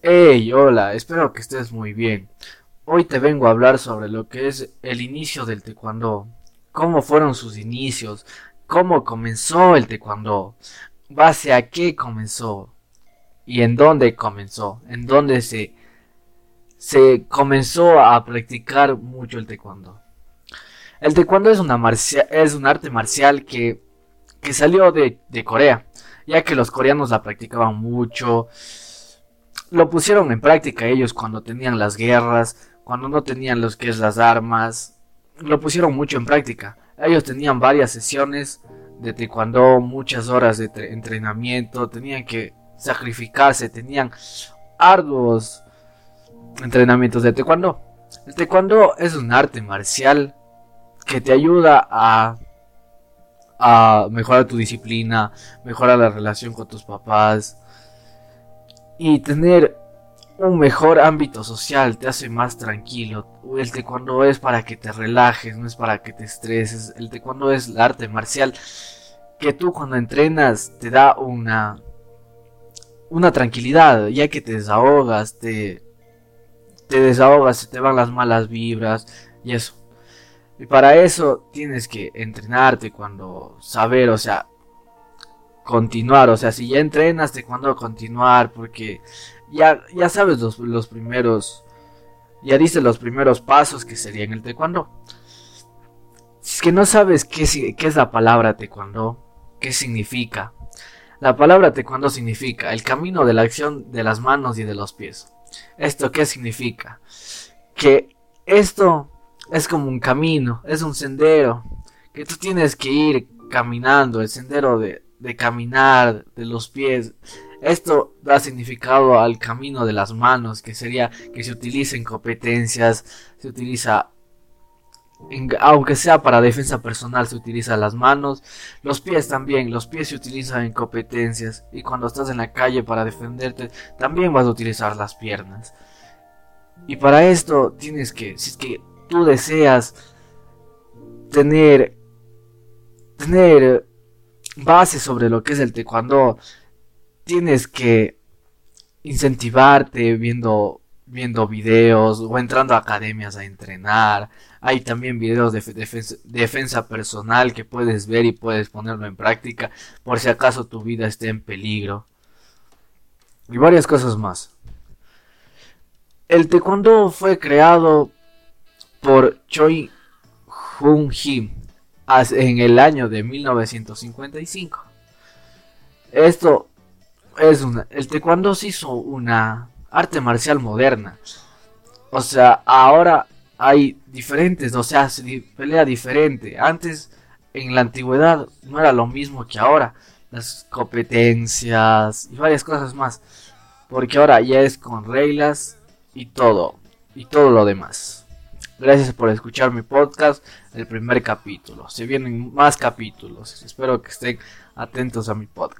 Hey, hola, espero que estés muy bien. Hoy te vengo a hablar sobre lo que es el inicio del taekwondo, cómo fueron sus inicios, cómo comenzó el taekwondo, base a qué comenzó y en dónde comenzó, en dónde se se comenzó a practicar mucho el taekwondo. El taekwondo es, una es un arte marcial que, que salió de, de Corea, ya que los coreanos la practicaban mucho. Lo pusieron en práctica ellos cuando tenían las guerras, cuando no tenían los que es las armas. Lo pusieron mucho en práctica. Ellos tenían varias sesiones de taekwondo, muchas horas de entrenamiento, tenían que sacrificarse, tenían arduos entrenamientos de taekwondo. El taekwondo es un arte marcial que te ayuda a, a mejorar tu disciplina, mejorar la relación con tus papás y tener un mejor ámbito social, te hace más tranquilo. El taekwondo es para que te relajes, no es para que te estreses. El taekwondo es el arte marcial que tú cuando entrenas te da una una tranquilidad, ya que te desahogas, te te desahogas, se te van las malas vibras y eso. Y para eso tienes que entrenarte cuando saber, o sea, continuar, o sea, si ya entrenas, de cuando continuar, porque ya, ya sabes los, los primeros, ya dices los primeros pasos que serían el taekwondo. Si es que no sabes qué, qué es la palabra taekwondo, qué significa. La palabra taekwondo significa el camino de la acción de las manos y de los pies. ¿Esto qué significa? Que esto es como un camino, es un sendero, que tú tienes que ir caminando, el sendero de, de caminar, de los pies. Esto da significado al camino de las manos, que sería que se utiliza en competencias, se utiliza aunque sea para defensa personal se utiliza las manos, los pies también, los pies se utilizan en competencias y cuando estás en la calle para defenderte también vas a utilizar las piernas. Y para esto tienes que, si es que tú deseas tener tener base sobre lo que es el taekwondo, tienes que incentivarte viendo viendo videos o entrando a academias a entrenar. Hay también videos de defensa, personal que puedes ver y puedes ponerlo en práctica por si acaso tu vida esté en peligro. Y varias cosas más. El taekwondo fue creado por Choi Jung Hee en el año de 1955. Esto es una. El taekwondo se hizo una arte marcial moderna. O sea, ahora hay diferentes, o sea, se pelea diferente. Antes, en la antigüedad, no era lo mismo que ahora. Las competencias y varias cosas más. Porque ahora ya es con reglas y todo. Y todo lo demás. Gracias por escuchar mi podcast, el primer capítulo. Se vienen más capítulos. Espero que estén atentos a mi podcast.